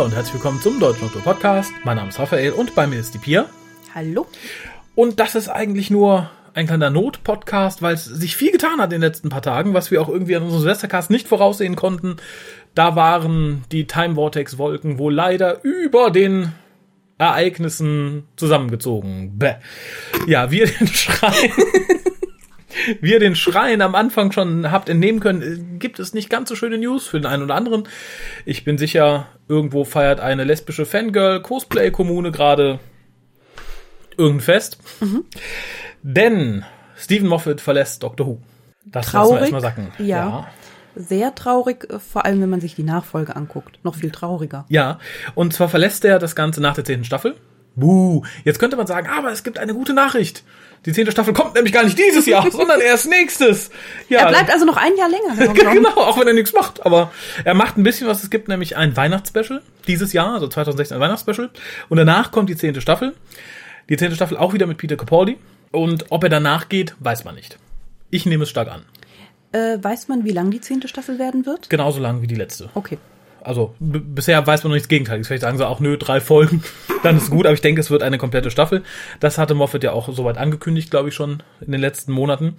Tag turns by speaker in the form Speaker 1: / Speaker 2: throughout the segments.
Speaker 1: Hallo und herzlich willkommen zum Deutschen Doktor Podcast. Mein Name ist Raphael und bei mir ist die Pia.
Speaker 2: Hallo.
Speaker 1: Und das ist eigentlich nur ein kleiner Not-Podcast, weil es sich viel getan hat in den letzten paar Tagen, was wir auch irgendwie an unserem Silvestercast nicht voraussehen konnten. Da waren die Time Vortex Wolken wohl leider über den Ereignissen zusammengezogen. Bäh. Ja, wir den Schrein, wie ihr den Schrein am Anfang schon habt entnehmen können, gibt es nicht ganz so schöne News für den einen oder anderen. Ich bin sicher, irgendwo feiert eine lesbische Fangirl-Cosplay-Kommune gerade irgendein Fest.
Speaker 2: Mhm.
Speaker 1: Denn Stephen Moffat verlässt Doctor Who. Das lassen wir
Speaker 2: Traurig,
Speaker 1: erstmal sacken.
Speaker 2: ja. Sehr traurig, äh, vor allem wenn man sich die Nachfolge anguckt. Noch viel trauriger.
Speaker 1: Ja, und zwar verlässt er das Ganze nach der zehnten Staffel. Buh. Jetzt könnte man sagen, aber es gibt eine gute Nachricht. Die zehnte Staffel kommt nämlich gar nicht dieses Jahr, sondern erst nächstes. Ja,
Speaker 2: Er bleibt also noch ein Jahr länger.
Speaker 1: genau, auch wenn er nichts macht. Aber er macht ein bisschen was. Es gibt nämlich ein Weihnachtsspecial dieses Jahr, also 2016 ein Weihnachtsspecial. Und danach kommt die zehnte Staffel. Die zehnte Staffel auch wieder mit Peter Capaldi. Und ob er danach geht, weiß man nicht. Ich nehme es stark an.
Speaker 2: Äh, weiß man, wie lang die zehnte Staffel werden wird?
Speaker 1: Genauso lang wie die letzte.
Speaker 2: Okay.
Speaker 1: Also bisher weiß man noch nichts Gegenteiliges. Vielleicht sagen sie auch, nö, drei Folgen, dann ist gut. Aber ich denke, es wird eine komplette Staffel. Das hatte Moffat ja auch soweit angekündigt, glaube ich, schon in den letzten Monaten.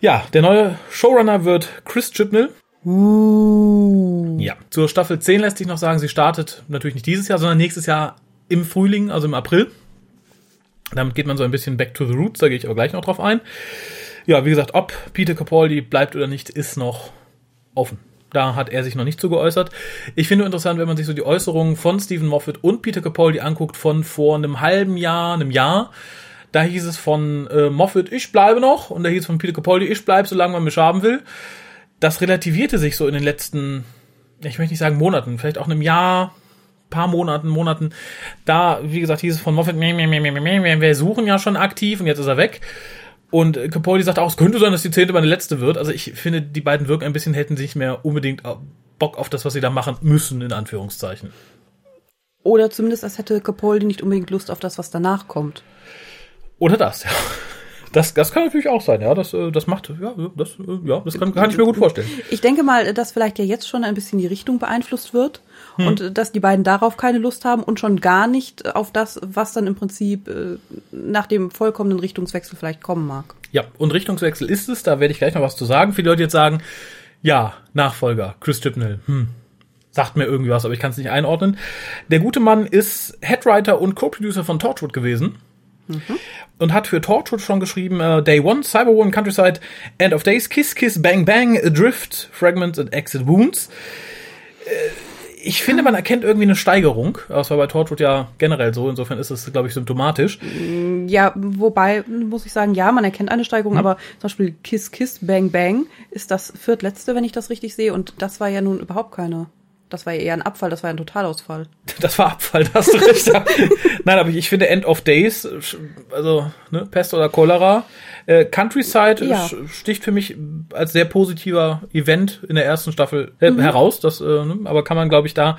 Speaker 1: Ja, der neue Showrunner wird Chris Chibnall.
Speaker 2: Uh.
Speaker 1: Ja, zur Staffel 10 lässt sich noch sagen, sie startet natürlich nicht dieses Jahr, sondern nächstes Jahr im Frühling, also im April. Damit geht man so ein bisschen back to the roots, da gehe ich aber gleich noch drauf ein. Ja, wie gesagt, ob Peter Capaldi bleibt oder nicht, ist noch offen. Da hat er sich noch nicht zu geäußert. Ich finde interessant, wenn man sich so die Äußerungen von Stephen Moffat und Peter Capaldi anguckt von vor einem halben Jahr, einem Jahr. Da hieß es von äh, Moffat, ich bleibe noch. Und da hieß es von Peter Capaldi, ich bleibe, solange man mich haben will. Das relativierte sich so in den letzten, ich möchte nicht sagen Monaten, vielleicht auch einem Jahr, paar Monaten, Monaten. Da, wie gesagt, hieß es von Moffat, wir suchen ja schon aktiv und jetzt ist er weg. Und Capaldi sagt auch, es könnte sein, dass die zehnte meine letzte wird. Also ich finde, die beiden wirken ein bisschen, hätten sich mehr unbedingt Bock auf das, was sie da machen müssen, in Anführungszeichen.
Speaker 2: Oder zumindest, als hätte Capaldi nicht unbedingt Lust auf das, was danach kommt.
Speaker 1: Oder das, ja. Das, das kann natürlich auch sein, ja. Das, äh, das macht, ja, das, äh, ja, das kann, kann ich mir gut vorstellen.
Speaker 2: Ich denke mal, dass vielleicht ja jetzt schon ein bisschen die Richtung beeinflusst wird und äh, dass die beiden darauf keine Lust haben und schon gar nicht auf das, was dann im Prinzip äh, nach dem vollkommenen Richtungswechsel vielleicht kommen mag.
Speaker 1: Ja, und Richtungswechsel ist es, da werde ich gleich noch was zu sagen. Viele Leute jetzt sagen, ja, Nachfolger, Chris Chibnall, hm, sagt mir irgendwie was, aber ich kann es nicht einordnen. Der gute Mann ist Headwriter und Co-Producer von Torchwood gewesen. Und hat für Torchwood schon geschrieben äh, Day One, Cyberwoman, Countryside, End of Days, Kiss Kiss, Bang Bang, Adrift, Fragments and Exit Wounds. Ich finde, man erkennt irgendwie eine Steigerung. Das war bei Torchwood ja generell so. Insofern ist es, glaube ich, symptomatisch.
Speaker 2: Ja, wobei muss ich sagen, ja, man erkennt eine Steigerung, aber zum Beispiel Kiss Kiss Bang Bang ist das viertletzte, wenn ich das richtig sehe, und das war ja nun überhaupt keine. Das war ja eher ein Abfall, das war ein Totalausfall.
Speaker 1: Das war Abfall, da hast du recht. Nein, aber ich finde End of Days, also ne, Pest oder Cholera, äh, Countryside
Speaker 2: Ja.
Speaker 1: sticht für mich als sehr positiver Event in der ersten Staffel äh,
Speaker 2: Mhm.
Speaker 1: heraus. Das, äh, ne, aber kann man, glaube ich, da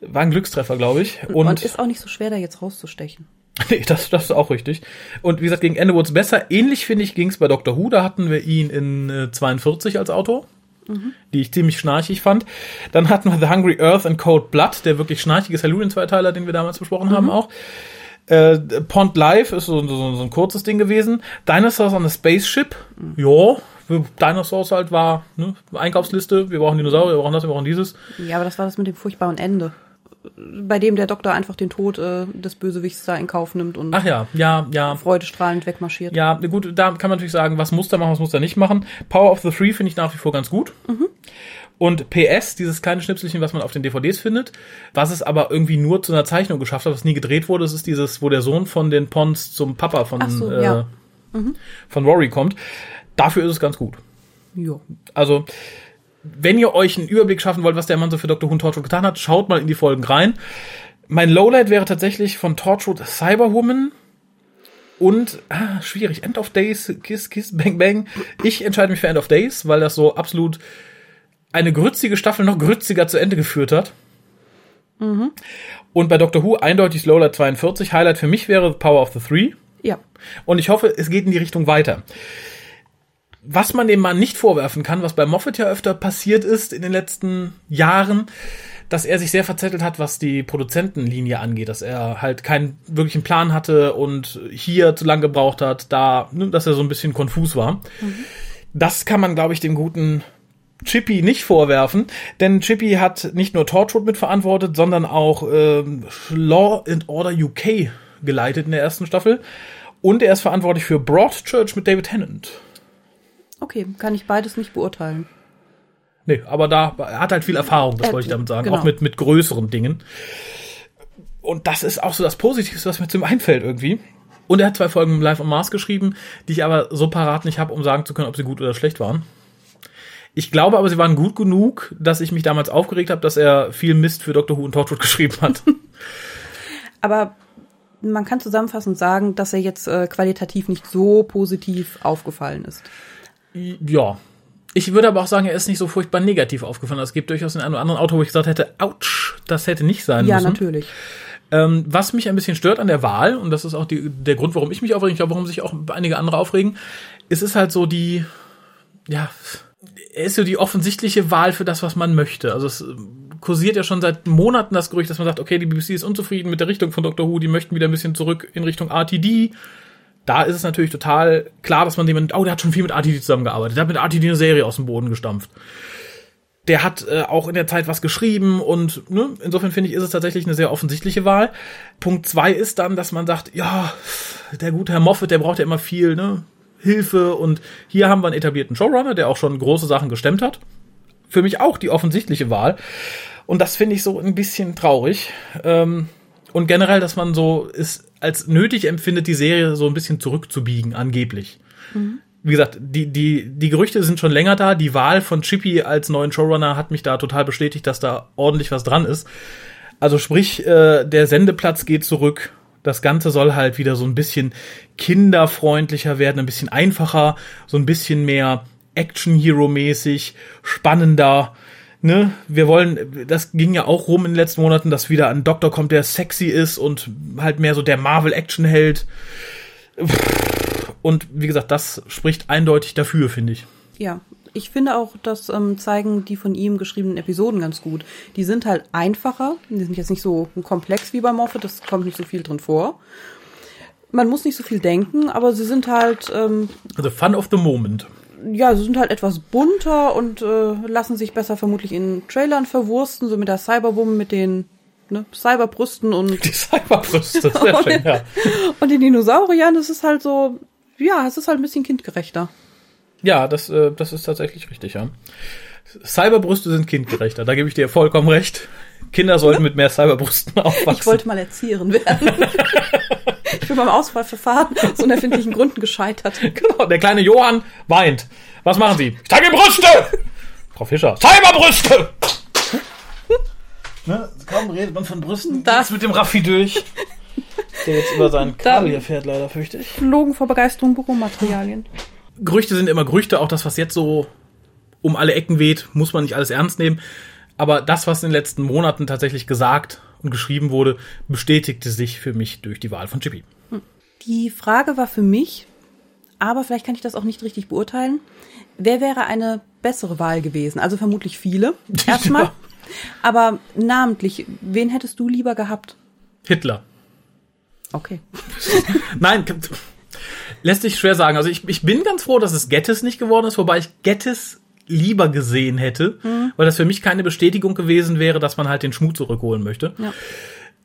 Speaker 1: war ein Glückstreffer, glaube ich.
Speaker 2: Und,
Speaker 1: Und
Speaker 2: ist auch nicht so schwer, da jetzt rauszustechen.
Speaker 1: nee, das, das ist auch richtig. Und wie gesagt, gegen Ende wurde es besser. Ähnlich finde ich ging es bei Doctor Who. Da hatten wir ihn in äh, 42 als Autor. Die ich ziemlich schnarchig fand. Dann hatten wir The Hungry Earth and Cold Blood, der wirklich schnarchige Halloween-Zweiteiler, den wir damals besprochen haben auch. Äh, Pond Life ist so, so, so ein kurzes Ding gewesen. Dinosaurs on a Spaceship, ja, Dinosaurs halt war ne, Einkaufsliste, wir brauchen Dinosaurier, wir brauchen das, wir brauchen dieses.
Speaker 2: Ja, aber das war das mit dem furchtbaren Ende. Bei dem der Doktor einfach den Tod äh, des Bösewichts da in Kauf nimmt und
Speaker 1: Ach ja, ja, ja,
Speaker 2: freudestrahlend wegmarschiert.
Speaker 1: Ja, gut, da kann man natürlich sagen, was muss er machen, was muss er nicht machen. Power of the Three finde ich nach wie vor ganz gut. Und PS, dieses kleine Schnipselchen, was man auf den DVDs findet, was es aber irgendwie nur zu einer Zeichnung geschafft hat, was nie gedreht wurde, das ist dieses, wo der Sohn von den Pons zum Papa von,
Speaker 2: so,
Speaker 1: äh,
Speaker 2: ja.
Speaker 1: von Rory kommt. Dafür ist es ganz gut.
Speaker 2: Jo.
Speaker 1: Also, wenn ihr euch einen Überblick schaffen wollt, was der Mann so für Dr. Who und Torchwood getan hat, schaut mal in die Folgen rein. Mein Lowlight wäre tatsächlich von Torchwood Cyberwoman und, ah, schwierig, End of Days, Kiss, Kiss, Bang, Bang. Ich entscheide mich für End of Days, weil das so absolut eine grützige Staffel noch grütziger zu Ende geführt hat. Und bei Doctor Who eindeutig Lowlight 42. Highlight für mich wäre Power of the Three.
Speaker 2: Ja.
Speaker 1: Und ich hoffe, es geht in die Richtung weiter. Was man dem Mann nicht vorwerfen kann, was bei Moffat ja öfter passiert ist in den letzten Jahren, dass er sich sehr verzettelt hat, was die Produzentenlinie angeht, dass er halt keinen wirklichen Plan hatte und hier zu lange gebraucht hat, da, ne, dass er so ein bisschen konfus war. Mhm. Das kann man, glaube ich, dem guten Chippy nicht vorwerfen, denn Chippy hat nicht nur Torchwood mitverantwortet, sondern auch ähm, Law and Order UK geleitet in der ersten Staffel. Und er ist verantwortlich für Broadchurch mit David Tennant.
Speaker 2: Okay, kann ich beides nicht beurteilen.
Speaker 1: Nee, aber da er hat halt viel Erfahrung, das äh, wollte ich damit sagen, genau. auch mit mit größeren Dingen. Und das ist auch so das Positivste, was mir zu ihm einfällt irgendwie. Und er hat zwei Folgen Live on Mars geschrieben, die ich aber so parat nicht habe, um sagen zu können, ob sie gut oder schlecht waren. Ich glaube aber, sie waren gut genug, dass ich mich damals aufgeregt habe, dass er viel Mist für Dr. Who und Torchwood geschrieben hat.
Speaker 2: aber man kann zusammenfassend sagen, dass er jetzt äh, qualitativ nicht so positiv aufgefallen ist.
Speaker 1: Ja. Ich würde aber auch sagen, er ist nicht so furchtbar negativ aufgefallen. Es gibt durchaus den einen oder anderen Autor, wo ich gesagt hätte, ouch, das hätte nicht sein
Speaker 2: ja,
Speaker 1: müssen.
Speaker 2: Ja, natürlich.
Speaker 1: Ähm, was mich ein bisschen stört an der Wahl, und das ist auch die, der Grund, warum ich mich aufrege, ich glaube, warum sich auch einige andere aufregen, es ist halt so die, ja, ist so die offensichtliche Wahl für das, was man möchte. Also es kursiert ja schon seit Monaten das Gerücht, dass man sagt, okay, die BBC ist unzufrieden mit der Richtung von Doctor Who, die möchten wieder ein bisschen zurück in Richtung RTD. Da ist es natürlich total klar, dass man jemanden, oh, der hat schon viel mit RTD zusammengearbeitet, der hat mit RTD eine Serie aus dem Boden gestampft. Der hat äh, auch in der Zeit was geschrieben und ne, insofern finde ich, ist es tatsächlich eine sehr offensichtliche Wahl. Punkt zwei ist dann, dass man sagt, ja, der gute Herr Moffat, der braucht ja immer viel, ne? Hilfe und hier haben wir einen etablierten Showrunner, der auch schon große Sachen gestemmt hat. Für mich auch die offensichtliche Wahl. Und das finde ich so ein bisschen traurig. Ähm, und generell, dass man so es als nötig empfindet, die Serie so ein bisschen zurückzubiegen, angeblich. Mhm. Wie gesagt, die, die, die Gerüchte sind schon länger da. Die Wahl von Chippy als neuen Showrunner hat mich da total bestätigt, dass da ordentlich was dran ist. Also sprich, äh, der Sendeplatz geht zurück. Das Ganze soll halt wieder so ein bisschen kinderfreundlicher werden, ein bisschen einfacher, so ein bisschen mehr Action-Hero-mäßig, spannender. Ne? Wir wollen, das ging ja auch rum in den letzten Monaten, dass wieder ein Doktor kommt, der sexy ist und halt mehr so der Marvel-Action-Held. Und wie gesagt, das spricht eindeutig dafür, finde ich.
Speaker 2: Ja, ich finde auch, das ähm, zeigen die von ihm geschriebenen Episoden ganz gut. Die sind halt einfacher, die sind jetzt nicht so komplex wie bei Moffat, das kommt nicht so viel drin vor. Man muss nicht so viel denken, aber sie sind halt. Ähm,
Speaker 1: also Fun of the Moment.
Speaker 2: Ja, sie sind halt etwas bunter und äh, lassen sich besser vermutlich in Trailern verwursten, so mit der Cyberwoman, mit den ne, Cyberbrüsten und.
Speaker 1: Die Cyberbrüste, sehr schön, ja.
Speaker 2: Und den Dinosauriern, das ist halt so, ja, es ist halt ein bisschen kindgerechter.
Speaker 1: Ja, das, äh, das ist tatsächlich richtig, ja. Cyberbrüste sind kindgerechter, da gebe ich dir vollkommen recht. Kinder sollten mit mehr Cyberbrüsten aufwachsen.
Speaker 2: Ich wollte mal Erzieherin werden. ich bin beim Auswahlverfahren aus unerfindlichen Gründen gescheitert.
Speaker 1: Genau, der kleine Johann weint. Was machen Sie? Ich zeige Brüste! Frau Fischer, Cyberbrüste! ne, kaum redet man von Brüsten, das mit dem Raffi durch. Der jetzt über seinen Kabel hier fährt, leider, fürchte ich.
Speaker 2: Flogen vor Begeisterung Büromaterialien.
Speaker 1: Gerüchte sind immer Gerüchte, auch das, was jetzt so um alle Ecken weht, muss man nicht alles ernst nehmen. Aber das, was in den letzten Monaten tatsächlich gesagt und geschrieben wurde, bestätigte sich für mich durch die Wahl von Chippy.
Speaker 2: Die Frage war für mich, aber vielleicht kann ich das auch nicht richtig beurteilen. Wer wäre eine bessere Wahl gewesen? Also vermutlich viele. Erstmal. Ja. Aber namentlich, wen hättest du lieber gehabt?
Speaker 1: Hitler.
Speaker 2: Okay.
Speaker 1: Nein, lässt sich schwer sagen. Also ich, ich bin ganz froh, dass es Gettys nicht geworden ist, wobei ich Gettys lieber gesehen hätte, mhm. weil das für mich keine Bestätigung gewesen wäre, dass man halt den Schmut zurückholen möchte. Ja.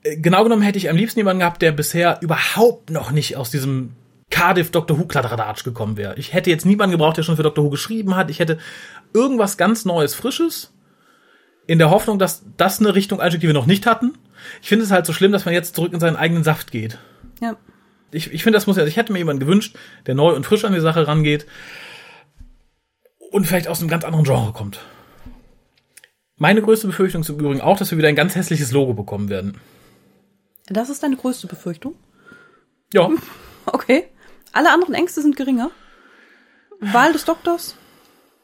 Speaker 1: Äh, genau genommen hätte ich am liebsten jemanden gehabt, der bisher überhaupt noch nicht aus diesem Cardiff Doctor Who Kladderadatsch gekommen wäre. Ich hätte jetzt niemanden gebraucht, der schon für Doctor Who geschrieben hat. Ich hätte irgendwas ganz Neues, Frisches, in der Hoffnung, dass das eine Richtung einschlägt, die wir noch nicht hatten. Ich finde es halt so schlimm, dass man jetzt zurück in seinen eigenen Saft geht.
Speaker 2: Ja.
Speaker 1: Ich, ich finde, das muss ja, also ich hätte mir jemanden gewünscht, der neu und frisch an die Sache rangeht und vielleicht aus einem ganz anderen Genre kommt. Meine größte Befürchtung ist im Übrigen auch, dass wir wieder ein ganz hässliches Logo bekommen werden.
Speaker 2: Das ist deine größte Befürchtung?
Speaker 1: Ja.
Speaker 2: Okay. Alle anderen Ängste sind geringer. Wahl des Doktors?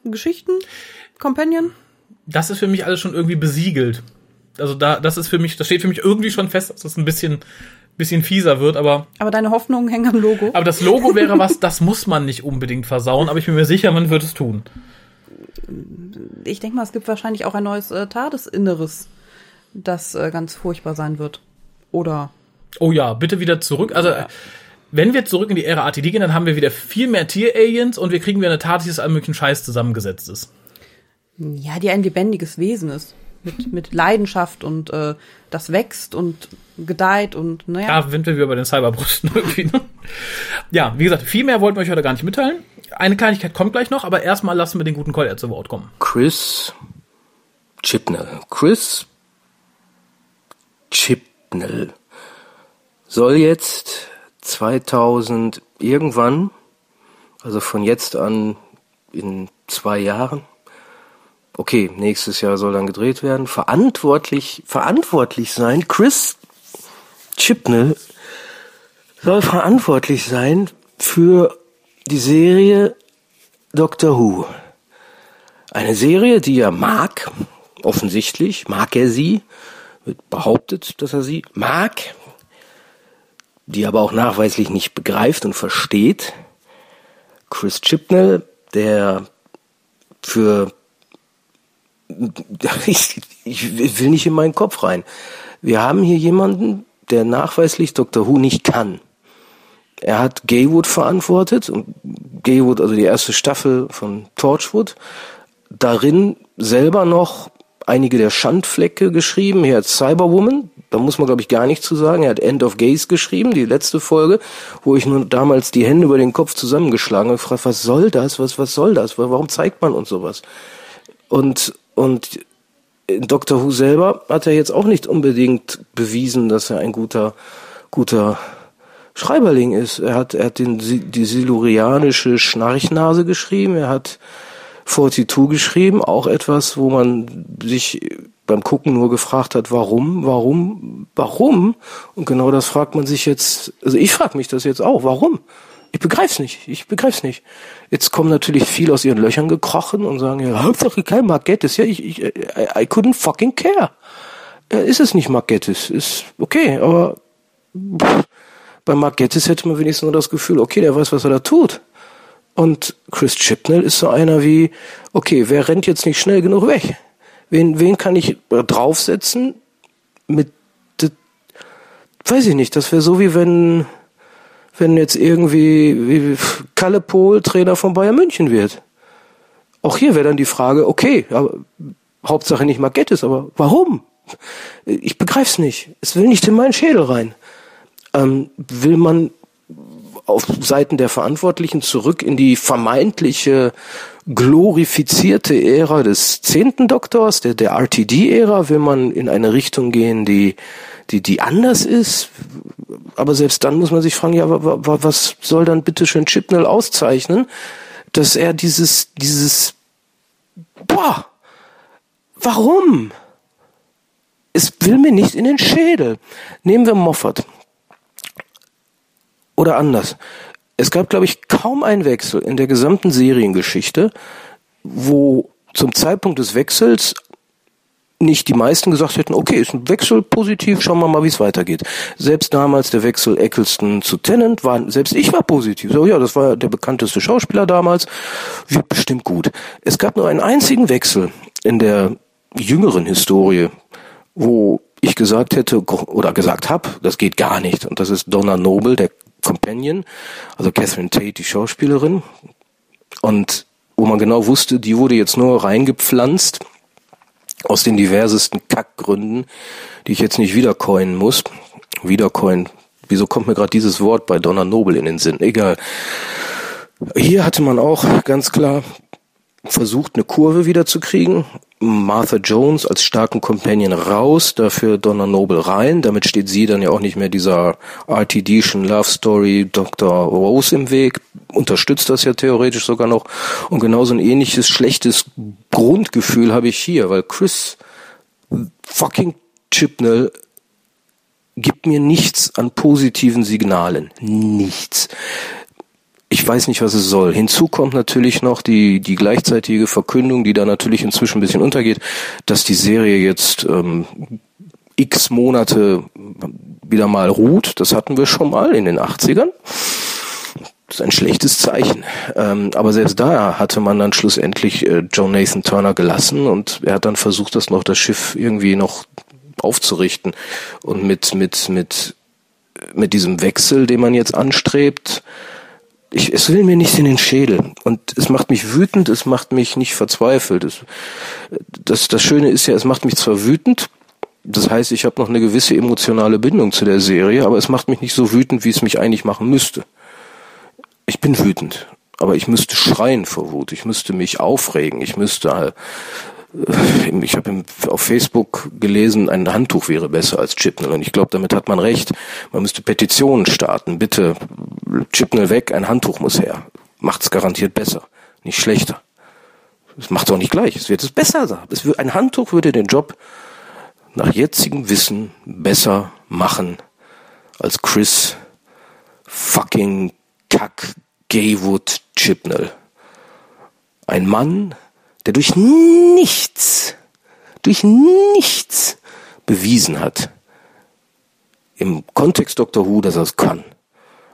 Speaker 2: Geschichten? Companion?
Speaker 1: Das ist für mich alles schon irgendwie besiegelt. Also da, das ist für mich, das steht für mich irgendwie schon fest, dass das ein bisschen, bisschen fieser wird, aber.
Speaker 2: Aber deine Hoffnungen hängen am Logo.
Speaker 1: Aber das Logo wäre was, das muss man nicht unbedingt versauen, aber ich bin mir sicher, man wird es tun.
Speaker 2: Ich denke mal, es gibt wahrscheinlich auch ein neues äh, TARDIS-Inneres das äh, ganz furchtbar sein wird. Oder
Speaker 1: Oh ja, bitte wieder zurück. Also, ja. wenn wir zurück in die Ära ATD gehen, dann haben wir wieder viel mehr Tier-Aliens und wir kriegen wieder eine Tat, die aus allem möglichen Scheiß zusammengesetzt ist.
Speaker 2: Ja, die ein lebendiges Wesen ist. Mit, mit Leidenschaft und äh, das wächst und gedeiht und naja.
Speaker 1: Ja, sind wir wieder bei den Cyberbrüsten irgendwie. Ne? Ja, wie gesagt, viel mehr wollten wir euch heute gar nicht mitteilen. Eine Kleinigkeit kommt gleich noch, aber erstmal lassen wir den guten Collier zu Wort kommen.
Speaker 3: Chris Chipnell. Chris Chipnell soll jetzt 2000 irgendwann, also von jetzt an in zwei Jahren, okay, nächstes Jahr soll dann gedreht werden, verantwortlich, verantwortlich sein, Chris Chipnell soll verantwortlich sein für die Serie Doctor Who. Eine Serie, die er mag, offensichtlich mag er sie, wird behauptet, dass er sie mag, die aber auch nachweislich nicht begreift und versteht. Chris Chipnell, der für ich, ich will nicht in meinen Kopf rein. Wir haben hier jemanden, der nachweislich Dr. Who nicht kann. Er hat Gaywood verantwortet und Gaywood, also die erste Staffel von Torchwood, darin selber noch einige der Schandflecke geschrieben. Er hat Cyberwoman, da muss man glaube ich gar nichts zu sagen. Er hat End of Gaze geschrieben, die letzte Folge, wo ich nur damals die Hände über den Kopf zusammengeschlagen habe. gefragt, was soll das? Was, was soll das? Warum zeigt man uns sowas? Und, und Dr. Who selber hat er jetzt auch nicht unbedingt bewiesen, dass er ein guter, guter Schreiberling ist. Er hat, er hat den, die silurianische Schnarchnase geschrieben. Er hat 42 geschrieben, auch etwas, wo man sich beim Gucken nur gefragt hat, warum, warum, warum? Und genau das fragt man sich jetzt, also ich frage mich das jetzt auch, warum? Ich begreif's nicht, ich begreif's nicht. Jetzt kommen natürlich viele aus ihren Löchern gekrochen und sagen, ja, Hauptsache kein Margettis, ja, ich, ich, I, I couldn't fucking care. Ja, ist es nicht Margettis, ist okay, aber pff, bei Margettis hätte man wenigstens nur das Gefühl, okay, der weiß, was er da tut. Und Chris Chipnell ist so einer wie, okay, wer rennt jetzt nicht schnell genug weg? Wen, wen kann ich draufsetzen mit, weiß ich nicht, das wäre so wie wenn, wenn jetzt irgendwie wie Kalle Pohl Trainer von Bayern München wird. Auch hier wäre dann die Frage, okay, aber Hauptsache nicht Margettis, aber warum? Ich begreif's nicht. Es will nicht in meinen Schädel rein. Ähm, will man auf Seiten der Verantwortlichen zurück in die vermeintliche glorifizierte Ära des zehnten Doktors, der, der RTD-Ära, will man in eine Richtung gehen, die, die, die anders ist. Aber selbst dann muss man sich fragen, ja, was soll dann bitte schön Chipnell auszeichnen, dass er dieses, dieses, boah, warum? Es will mir nicht in den Schädel. Nehmen wir Moffat. Oder anders. Es gab, glaube ich, kaum einen Wechsel in der gesamten Seriengeschichte, wo zum Zeitpunkt des Wechsels nicht die meisten gesagt hätten, okay, ist ein Wechsel positiv, schauen wir mal, wie es weitergeht. Selbst damals der Wechsel Eccleston zu Tennant war, selbst ich war positiv. So, ja, das war der bekannteste Schauspieler damals, wird bestimmt gut. Es gab nur einen einzigen Wechsel in der jüngeren Historie, wo ich gesagt hätte oder gesagt habe, das geht gar nicht. Und das ist Donna Noble, der Companion, also Catherine Tate, die Schauspielerin. Und wo man genau wusste, die wurde jetzt nur reingepflanzt aus den diversesten Kackgründen, die ich jetzt nicht wiedercoinen muss. Wiedercoin. Wieso kommt mir gerade dieses Wort bei Donna Noble in den Sinn? Egal. Hier hatte man auch ganz klar versucht, eine Kurve wiederzukriegen. Martha Jones als starken Companion raus, dafür Donna Noble rein. Damit steht sie dann ja auch nicht mehr dieser RTD-schen Love Story Dr. Rose im Weg. Unterstützt das ja theoretisch sogar noch. Und genauso ein ähnliches schlechtes Grundgefühl habe ich hier, weil Chris fucking Chipnell gibt mir nichts an positiven Signalen. Nichts ich weiß nicht, was es soll. Hinzu kommt natürlich noch die, die gleichzeitige Verkündung, die da natürlich inzwischen ein bisschen untergeht, dass die Serie jetzt ähm, x Monate wieder mal ruht. Das hatten wir schon mal in den 80ern. Das ist ein schlechtes Zeichen. Ähm, aber selbst da hatte man dann schlussendlich äh, John Nathan Turner gelassen und er hat dann versucht, das noch das Schiff irgendwie noch aufzurichten. Und mit, mit, mit, mit diesem Wechsel, den man jetzt anstrebt, ich, es will mir nicht in den Schädel. Und es macht mich wütend, es macht mich nicht verzweifelt. Es, das, das Schöne ist ja, es macht mich zwar wütend, das heißt, ich habe noch eine gewisse emotionale Bindung zu der Serie, aber es macht mich nicht so wütend, wie es mich eigentlich machen müsste. Ich bin wütend, aber ich müsste schreien vor Wut, ich müsste mich aufregen, ich müsste ich habe auf Facebook gelesen, ein Handtuch wäre besser als Chipnell. Und ich glaube, damit hat man recht. Man müsste Petitionen starten. Bitte, Chipnell weg, ein Handtuch muss her. Macht's garantiert besser, nicht schlechter. Es macht auch nicht gleich. Es wird es besser. Es wird, ein Handtuch würde den Job nach jetzigem Wissen besser machen als Chris fucking Kack Gaywood Chipnell. Ein Mann, der durch nichts, durch nichts bewiesen hat, im Kontext Dr. Who, dass er es kann.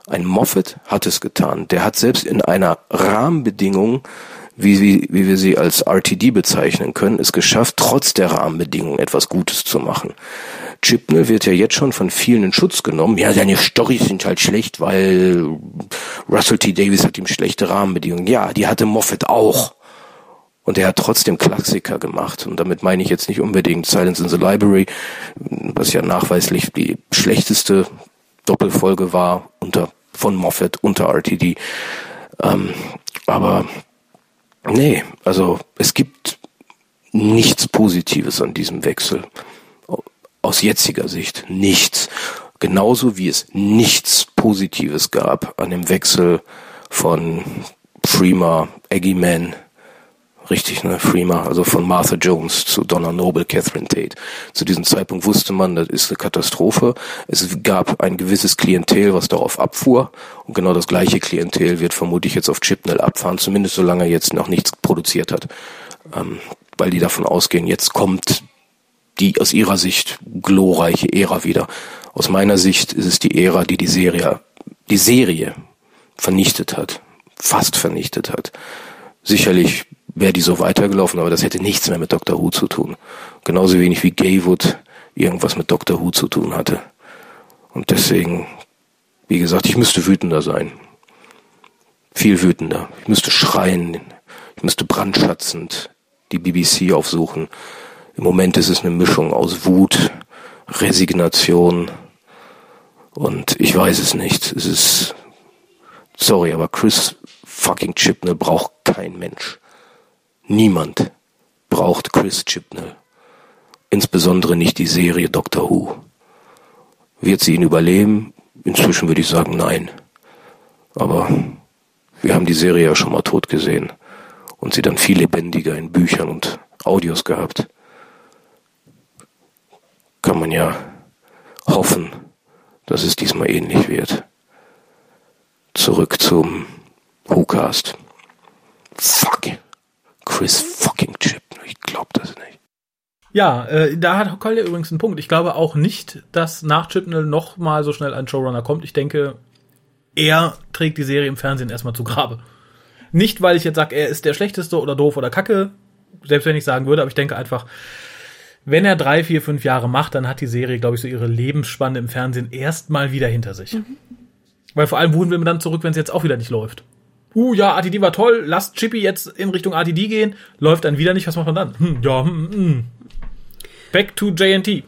Speaker 3: Ein Moffat hat es getan. Der hat selbst in einer Rahmenbedingung wie, wie, wie wir sie als RTD bezeichnen können, es geschafft, trotz der Rahmenbedingungen etwas Gutes zu machen. Chipnell wird ja jetzt schon von vielen in Schutz genommen. Ja, seine Storys sind halt schlecht, weil Russell T. Davis hat ihm schlechte Rahmenbedingungen. Ja, die hatte Moffat auch. Und er hat trotzdem Klassiker gemacht. Und damit meine ich jetzt nicht unbedingt Silence in the Library, was ja nachweislich die schlechteste Doppelfolge war unter von Moffat unter RTD. Ähm, aber Nee, also es gibt nichts Positives an diesem Wechsel. Aus jetziger Sicht nichts. Genauso wie es nichts Positives gab an dem Wechsel von Freema, Aggie Man Richtig, ne? Freema, also von Martha Jones zu Donna Noble, Catherine Tate. Zu diesem Zeitpunkt wusste man, das ist eine Katastrophe. Es gab ein gewisses Klientel, was darauf abfuhr. Und genau das gleiche Klientel wird vermutlich jetzt auf Chipnell abfahren, zumindest solange er jetzt noch nichts produziert hat. Ähm, weil die davon ausgehen, jetzt kommt die aus ihrer Sicht glorreiche Ära wieder. Aus meiner Sicht ist es die Ära, die die Serie, die Serie vernichtet hat. Fast vernichtet hat. Sicherlich wäre die so weitergelaufen, aber das hätte nichts mehr mit Dr. Who zu tun. Genauso wenig wie Gaywood irgendwas mit Dr. Who zu tun hatte. Und deswegen, wie gesagt, ich müsste wütender sein. Viel wütender. Ich müsste schreien. Ich müsste brandschatzend die BBC aufsuchen. Im Moment ist es eine Mischung aus Wut, Resignation und ich weiß es nicht. Es ist, sorry, aber Chris fucking Chipnell braucht kein Mensch. Niemand braucht Chris Chibnall. Insbesondere nicht die Serie Doctor Who. Wird sie ihn überleben? Inzwischen würde ich sagen nein. Aber wir haben die Serie ja schon mal tot gesehen und sie dann viel lebendiger in Büchern und Audios gehabt. Kann man ja hoffen, dass es diesmal ähnlich wird. Zurück zum WhoCast. Fuck. Chris fucking Chip. Ich glaube das nicht.
Speaker 1: Ja, äh, da hat Kolja übrigens einen Punkt. Ich glaube auch nicht, dass nach Chipnell noch mal so schnell ein Showrunner kommt. Ich denke, er trägt die Serie im Fernsehen erstmal zu Grabe. Nicht, weil ich jetzt sage, er ist der schlechteste oder doof oder kacke, selbst wenn ich sagen würde, aber ich denke einfach, wenn er drei, vier, fünf Jahre macht, dann hat die Serie, glaube ich, so ihre Lebensspanne im Fernsehen erstmal wieder hinter sich. Mhm. Weil vor allem, wohin will man dann zurück, wenn es jetzt auch wieder nicht läuft? Uh, ja, ATD war toll, lasst Chippy jetzt in Richtung ATD gehen, läuft dann wieder nicht, was macht man dann? Hm, ja, hm, hm. Back to JNT.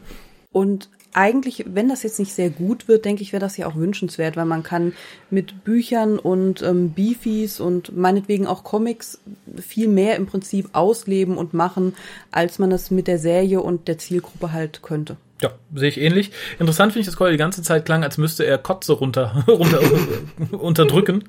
Speaker 2: Und eigentlich, wenn das jetzt nicht sehr gut wird, denke ich, wäre das ja auch wünschenswert, weil man kann mit Büchern und ähm, Beefies und meinetwegen auch Comics viel mehr im Prinzip ausleben und machen, als man es mit der Serie und der Zielgruppe halt könnte.
Speaker 1: Ja, sehe ich ähnlich. Interessant finde ich, dass Cole die ganze Zeit klang, als müsste er Kotze runter, runter unterdrücken.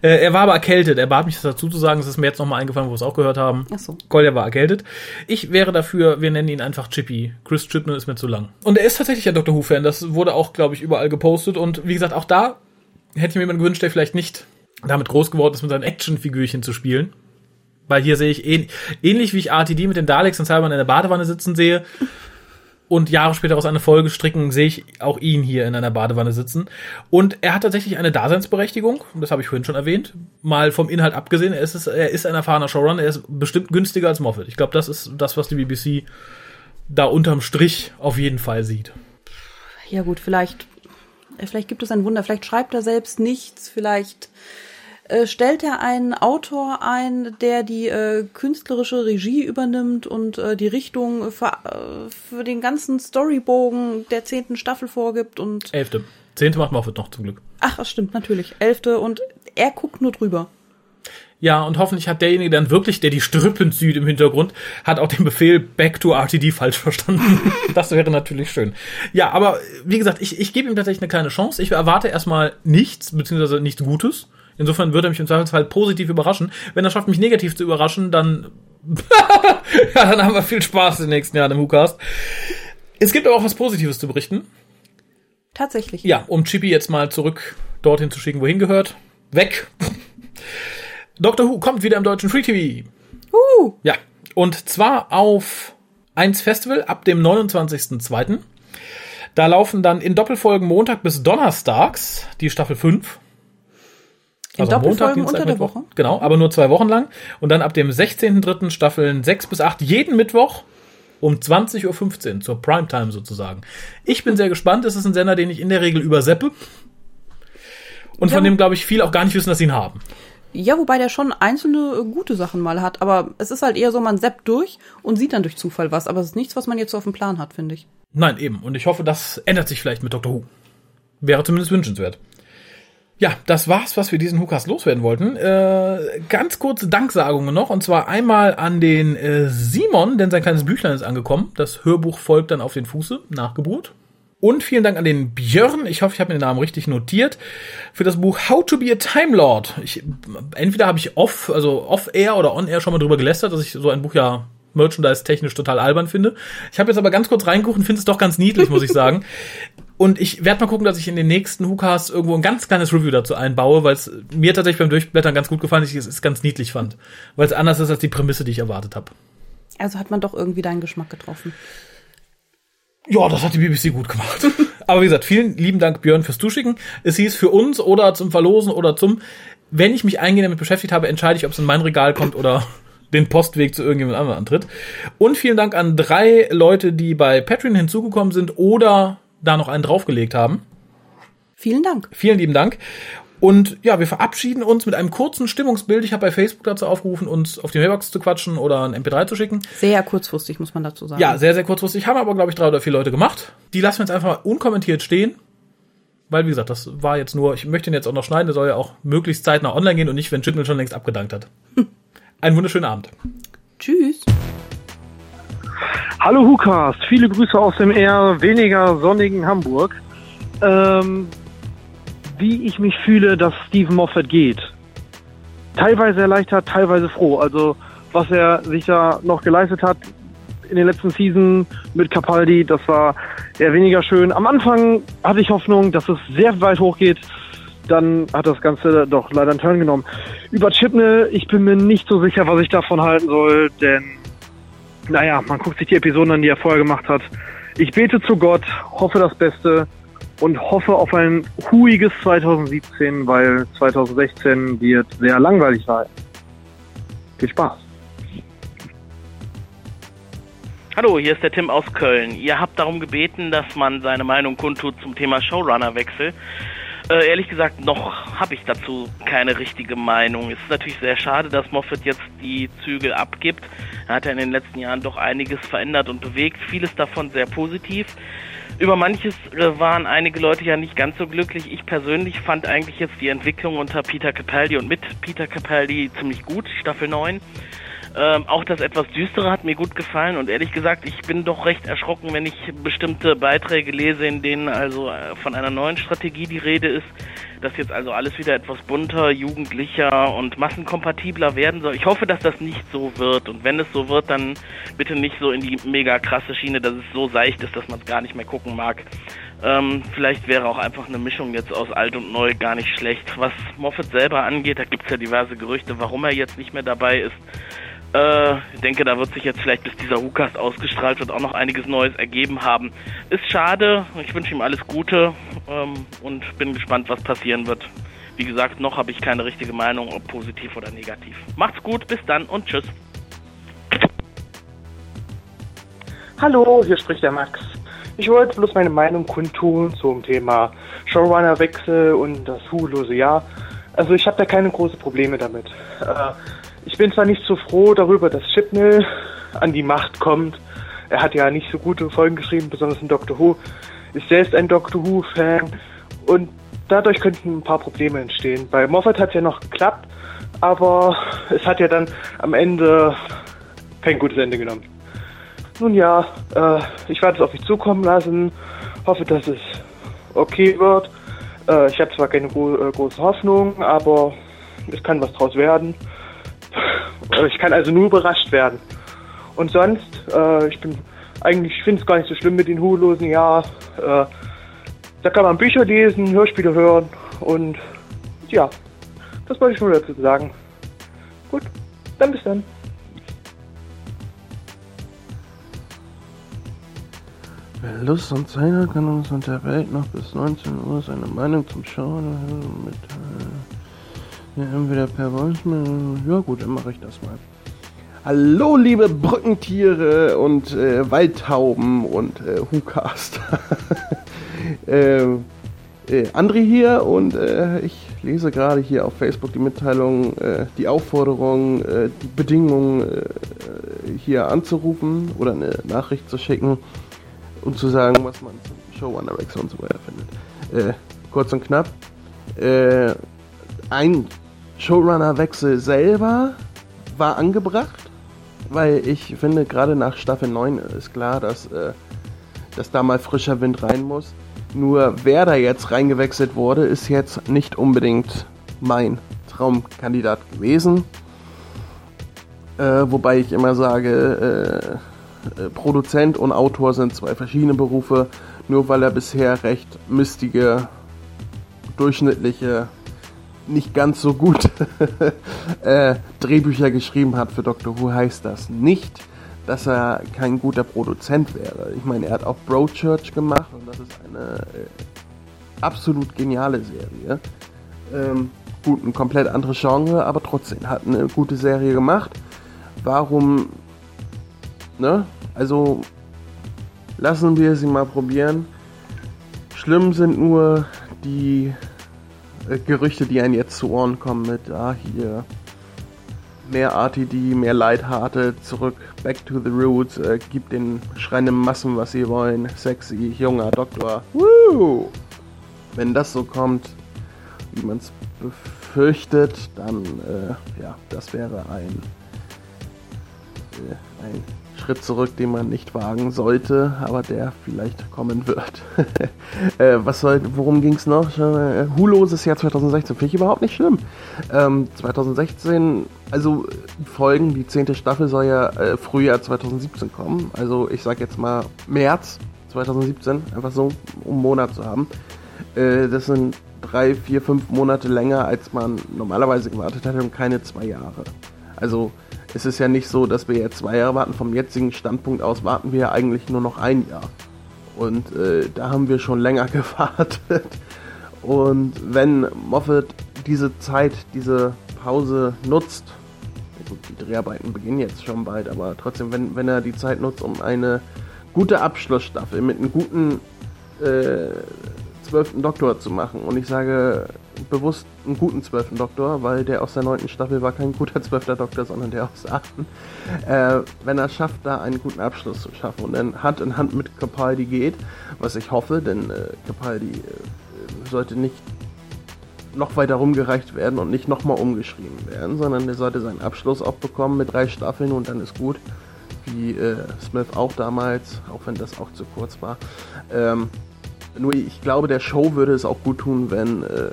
Speaker 1: Äh, er war aber erkältet. Er bat mich das dazu zu sagen. Es ist mir jetzt nochmal eingefallen, wo wir es auch gehört haben. Ach so. Collier war erkältet. Ich wäre dafür, wir nennen ihn einfach Chippy. Chris Chipnell ist mir zu lang. Und er ist tatsächlich ein Dr. Who-Fan. Das wurde auch, glaube ich, überall gepostet. Und wie gesagt, auch da hätte ich mir jemanden gewünscht, der vielleicht nicht damit groß geworden ist, mit seinen Actionfigürchen zu spielen. Weil hier sehe ich ähn ähnlich wie ich RTD mit den Daleks und Cyberman in der Badewanne sitzen sehe und Jahre später aus einer Folge stricken, sehe ich auch ihn hier in einer Badewanne sitzen. Und er hat tatsächlich eine Daseinsberechtigung, das habe ich vorhin schon erwähnt, mal vom Inhalt abgesehen. Er ist, er ist ein erfahrener Showrunner, er ist bestimmt günstiger als Moffat. Ich glaube, das ist das, was die BBC da unterm Strich auf jeden Fall sieht.
Speaker 2: Ja gut, vielleicht, vielleicht gibt es ein Wunder, vielleicht schreibt er selbst nichts, vielleicht äh, stellt er einen Autor ein, der die äh, künstlerische Regie übernimmt und äh, die Richtung für, äh, für den ganzen Storybogen der zehnten Staffel vorgibt und.
Speaker 1: Elfte. Zehnte macht Moffat noch zum Glück.
Speaker 2: Ach, das stimmt, natürlich. Elfte und er guckt nur drüber.
Speaker 1: Ja, und hoffentlich hat derjenige dann wirklich, der die Strüppen sieht im Hintergrund, hat auch den Befehl Back to RTD falsch verstanden. das wäre natürlich schön. Ja, aber wie gesagt, ich, ich gebe ihm tatsächlich eine kleine Chance. Ich erwarte erstmal nichts, beziehungsweise nichts Gutes. Insofern würde er mich im Zweifelsfall positiv überraschen. Wenn er schafft, mich negativ zu überraschen, dann, ja, dann haben wir viel Spaß in den nächsten Jahren im WhoCast. Es gibt aber auch was Positives zu berichten.
Speaker 2: Tatsächlich.
Speaker 1: Ja, um Chippy jetzt mal zurück dorthin zu schicken, wohin gehört. Weg. Doctor Who kommt wieder im deutschen Free TV.
Speaker 2: Uh.
Speaker 1: Ja, und zwar auf 1 Festival ab dem 29.02. Da laufen dann in Doppelfolgen Montag bis Donnerstags die Staffel 5. Also
Speaker 2: unter der
Speaker 1: Mittwoch.
Speaker 2: Woche?
Speaker 1: Genau, aber nur zwei Wochen lang. Und dann ab dem 16.03. Staffeln 6 bis 8 jeden Mittwoch um 20.15 Uhr zur Primetime sozusagen. Ich bin sehr gespannt. Es ist ein Sender, den ich in der Regel überseppe. Und von
Speaker 2: Ja.
Speaker 1: dem, glaube ich, viele auch gar nicht wissen, dass sie ihn haben.
Speaker 2: Ja, wobei der schon einzelne äh, gute Sachen mal hat, aber es ist halt eher so, man seppt durch und sieht dann durch Zufall was, aber es ist nichts, was man jetzt so auf dem Plan hat, finde ich.
Speaker 1: Nein, eben. Und ich hoffe, das ändert sich vielleicht mit Doctor Who. Wäre zumindest wünschenswert. Ja, das war's, was wir diesen Hukas loswerden wollten. Äh, ganz kurze Danksagungen noch. Und zwar einmal an den äh, Simon, denn sein kleines Büchlein ist angekommen. Das Hörbuch folgt dann auf den Fuße nach Geburt. Und vielen Dank an den Björn, ich hoffe, ich habe den Namen richtig notiert, für das Buch How to be a Time Lord. Ich, entweder habe ich off, also off-air oder on-air schon mal drüber gelästert, dass ich so ein Buch ja merchandise-technisch total albern finde. Ich habe jetzt aber ganz kurz reingeguckt und finde es doch ganz niedlich, muss ich sagen. Und ich werde mal gucken, dass ich in den nächsten WhoCast irgendwo ein ganz kleines Review dazu einbaue, weil es mir tatsächlich beim Durchblättern ganz gut gefallen ist, ich es ganz niedlich fand. Weil es anders ist als die Prämisse, die ich erwartet habe.
Speaker 2: Also hat man doch irgendwie deinen Geschmack getroffen.
Speaker 1: Ja, das hat die BBC gut gemacht. Aber wie gesagt, vielen lieben Dank, Björn, fürs Zuschicken. Es hieß für uns oder zum Verlosen oder zum, wenn ich mich eingehend damit beschäftigt habe, entscheide ich, ob es in mein Regal kommt oder den Postweg zu irgendjemand anderem antritt. Und vielen Dank an drei Leute, die bei Patreon hinzugekommen sind oder da noch einen draufgelegt haben.
Speaker 2: Vielen Dank.
Speaker 1: Vielen lieben Dank. Und ja, wir verabschieden uns mit einem kurzen Stimmungsbild. Ich habe bei Facebook dazu aufgerufen, uns auf die Mailbox zu quatschen oder ein MP3 zu schicken.
Speaker 2: Sehr kurzfristig, muss man dazu sagen.
Speaker 1: Ja, sehr, sehr kurzfristig. Haben aber, glaube ich, drei oder vier Leute gemacht. Die lassen wir jetzt einfach mal unkommentiert stehen. Weil, wie gesagt, das war jetzt nur, ich möchte ihn jetzt auch noch schneiden, der soll ja auch möglichst zeitnah online gehen und nicht, wenn Chipman schon längst abgedankt hat. Einen wunderschönen Abend.
Speaker 2: Tschüss.
Speaker 4: Hallo Hucast, viele Grüße aus dem eher weniger sonnigen Hamburg. Ähm, wie ich mich fühle, dass Stephen Moffat geht. Teilweise erleichtert, teilweise froh. Also was er sich da noch geleistet hat in den letzten Season mit Capaldi, das war eher weniger schön. Am Anfang hatte ich Hoffnung, dass es sehr weit hochgeht. Dann hat das Ganze doch leider einen Turn genommen. Über Chipnell, ich bin mir nicht so sicher, was ich davon halten soll, denn naja, man guckt sich die Episoden an, die er vorher gemacht hat. Ich bete zu Gott, hoffe das Beste und hoffe auf ein huiges 2017, weil 2016 wird sehr langweilig sein. Viel Spaß.
Speaker 5: Hallo, hier ist der Tim aus Köln. Ihr habt darum gebeten, dass man seine Meinung kundtut zum Thema Showrunner-Wechsel. Äh, ehrlich gesagt, noch habe ich dazu keine richtige Meinung. Es ist natürlich sehr schade, dass Moffat jetzt die Zügel abgibt. Er hat ja in den letzten Jahren doch einiges verändert und bewegt, vieles davon sehr positiv. Über manches äh, waren einige Leute ja nicht ganz so glücklich. Ich persönlich fand eigentlich jetzt die Entwicklung unter Peter Capaldi und mit Peter Capaldi ziemlich gut, Staffel 9. Ähm, auch das etwas düstere hat mir gut gefallen und ehrlich gesagt, ich bin doch recht erschrocken, wenn ich bestimmte Beiträge lese, in denen also äh, von einer neuen Strategie die Rede ist, dass jetzt also alles wieder etwas bunter, jugendlicher und massenkompatibler werden soll. Ich hoffe, dass das nicht so wird und wenn es so wird, dann bitte nicht so in die mega krasse Schiene, dass es so seicht ist, dass man es gar nicht mehr gucken mag. Ähm, vielleicht wäre auch einfach eine Mischung jetzt aus alt und neu gar nicht schlecht. Was Moffat selber angeht, da gibt es ja diverse Gerüchte, warum er jetzt nicht mehr dabei ist. Äh, ich denke, da wird sich jetzt vielleicht, bis dieser Hucast ausgestrahlt wird, auch noch einiges Neues ergeben haben. Ist schade, ich wünsche ihm alles Gute ähm, und bin gespannt, was passieren wird. Wie gesagt, noch habe ich keine richtige Meinung, ob positiv oder negativ. Macht's gut, bis dann und tschüss.
Speaker 6: Hallo, hier spricht der Max. Ich wollte bloß meine Meinung kundtun zum Thema Showrunner-Wechsel und das ruhelose Jahr. Also ich habe da keine großen Probleme damit. Äh, ich bin zwar nicht so froh darüber, dass Chipnell an die Macht kommt. Er hat ja nicht so gute Folgen geschrieben, besonders in Doctor Who. Ist selbst ein Doctor Who-Fan und dadurch könnten ein paar Probleme entstehen. Bei Moffat hat es ja noch geklappt, aber es hat ja dann am Ende kein gutes Ende genommen. Nun ja, äh, ich werde es auf mich zukommen lassen, hoffe, dass es okay wird. Äh, ich habe zwar keine gro äh, große Hoffnung, aber es kann was draus werden. Ich kann also nur überrascht werden. Und sonst, äh, ich bin eigentlich, ich finde es gar nicht so schlimm mit den Hulosen, ja. Äh, da kann man Bücher lesen, Hörspiele hören und ja, das wollte ich nur dazu sagen. Gut, dann bis dann.
Speaker 7: Wer Lust und Zeit hat, kann uns in der Welt noch bis 19 Uhr seine Meinung zum Schauen mitteilen. Ja, entweder per Voicemail. Ja gut, dann mache ich das mal. Hallo liebe Brückentiere und äh, Waldtauben und äh, Hucast. äh, äh, André hier und äh, ich lese gerade hier auf Facebook die Mitteilung, äh, die Aufforderung, äh, die Bedingungen äh, hier anzurufen oder eine Nachricht zu schicken und zu sagen, was man zum Showrunner-Wechsel und so weiter findet. Kurz und knapp. Ein Showrunner-Wechsel selber war angebracht, weil ich finde, gerade nach Staffel 9 ist klar, dass, äh, dass da mal frischer Wind rein muss. Nur wer da jetzt reingewechselt wurde, ist jetzt nicht unbedingt mein Traumkandidat gewesen. Äh, wobei ich immer sage, äh, äh, Produzent und Autor sind zwei verschiedene Berufe. Nur weil er bisher recht mistige, durchschnittliche, nicht ganz so gut äh, Drehbücher geschrieben hat für Doctor Who, heißt das nicht, dass er kein guter Produzent wäre. Ich meine, er hat auch Broadchurch gemacht und das ist eine äh, absolut geniale Serie. Ähm, gut, ein komplett anderes Genre, aber trotzdem hat eine gute Serie gemacht. Warum, ne? Also lassen wir sie mal probieren. Schlimm sind nur die äh, Gerüchte, die einen jetzt zu Ohren kommen mit, ah, hier mehr RTD, mehr Lighthearted, zurück, back to the roots, äh, gibt den schreienden Massen, was sie wollen, sexy, junger Doktor. Woo! Wenn das so kommt, wie man es befürchtet, dann, äh, ja, das wäre ein, äh, ein Schritt zurück, den man nicht wagen sollte, aber der vielleicht kommen wird. äh, was soll, worum ging es noch? Äh, Huloses Jahr 2016 finde ich überhaupt nicht schlimm. Ähm, 2016, also Folgen, die zehnte Staffel soll ja äh, Frühjahr 2017 kommen. Also ich sag jetzt mal März 2017, einfach so, um einen Monat zu haben. Äh, das sind drei, vier, fünf Monate länger, als man normalerweise gewartet hätte und keine zwei Jahre. Also es ist ja nicht so, dass wir jetzt zwei Jahre warten. Vom jetzigen Standpunkt aus warten wir ja eigentlich nur noch ein Jahr. Und äh, da haben wir schon länger gewartet. Und wenn Moffat diese Zeit, diese Pause nutzt, gut, die Dreharbeiten beginnen jetzt schon bald, aber trotzdem, wenn, wenn er die Zeit nutzt, um eine gute Abschlussstaffel mit einem guten äh, zwölften Doktor zu machen. Und ich sage bewusst einen guten zwölften Doktor, weil der aus der neunten Staffel war kein guter zwölfter Doktor, sondern der aus der achten. Äh, wenn er schafft, da einen guten Abschluss zu schaffen und dann Hand in Hand mit Capaldi geht, was ich hoffe, denn äh, Capaldi äh, sollte nicht noch weiter rumgereicht werden und nicht nochmal umgeschrieben werden, sondern der sollte seinen Abschluss auch bekommen mit drei Staffeln und dann ist gut. Wie äh, Smith auch damals, auch wenn das auch zu kurz war. Ähm, nur ich glaube, der Show würde es auch gut tun, wenn äh,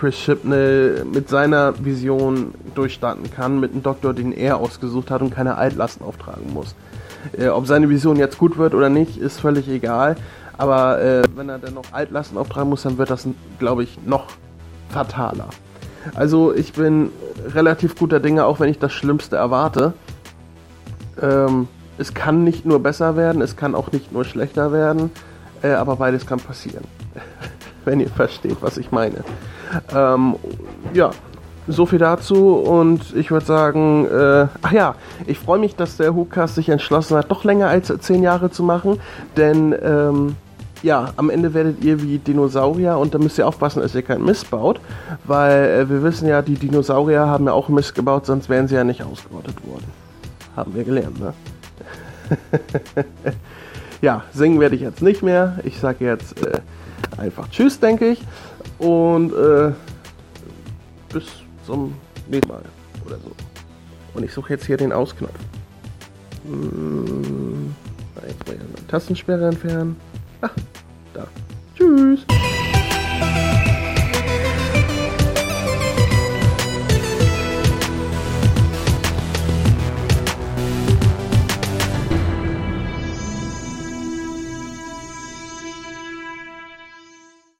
Speaker 7: Chris Chibnall mit seiner Vision durchstarten kann, mit einem Doktor, den er ausgesucht hat und keine Altlasten auftragen muss. Äh, ob seine Vision jetzt gut wird oder nicht, ist völlig egal. Aber äh, wenn er dann noch Altlasten auftragen muss, dann wird das, glaube ich, noch fataler. Also ich bin relativ guter Dinge, auch wenn ich das Schlimmste erwarte. Ähm, es kann nicht nur besser werden, es kann auch nicht nur schlechter werden. Äh, aber beides kann passieren. Wenn ihr versteht, was ich meine. Ähm, ja, so viel dazu und ich würde sagen, äh, ach ja, ich freue mich, dass der Hookcast sich entschlossen hat, doch länger als zehn Jahre zu machen, denn ähm, ja, am Ende werdet ihr wie Dinosaurier und da müsst ihr aufpassen, dass ihr keinen Mist baut, weil äh, wir wissen ja, die Dinosaurier haben ja auch Mist gebaut, sonst wären sie ja nicht ausgerottet worden. Haben wir gelernt, ne? ja, singen werde ich jetzt nicht mehr. Ich sage jetzt äh, einfach Tschüss, denke ich. Und äh, bis zum nächsten Mal oder so. Und ich suche jetzt hier den Ausknopf. Hm, jetzt mal Tastensperre entfernen. Ah, da. Tschüss.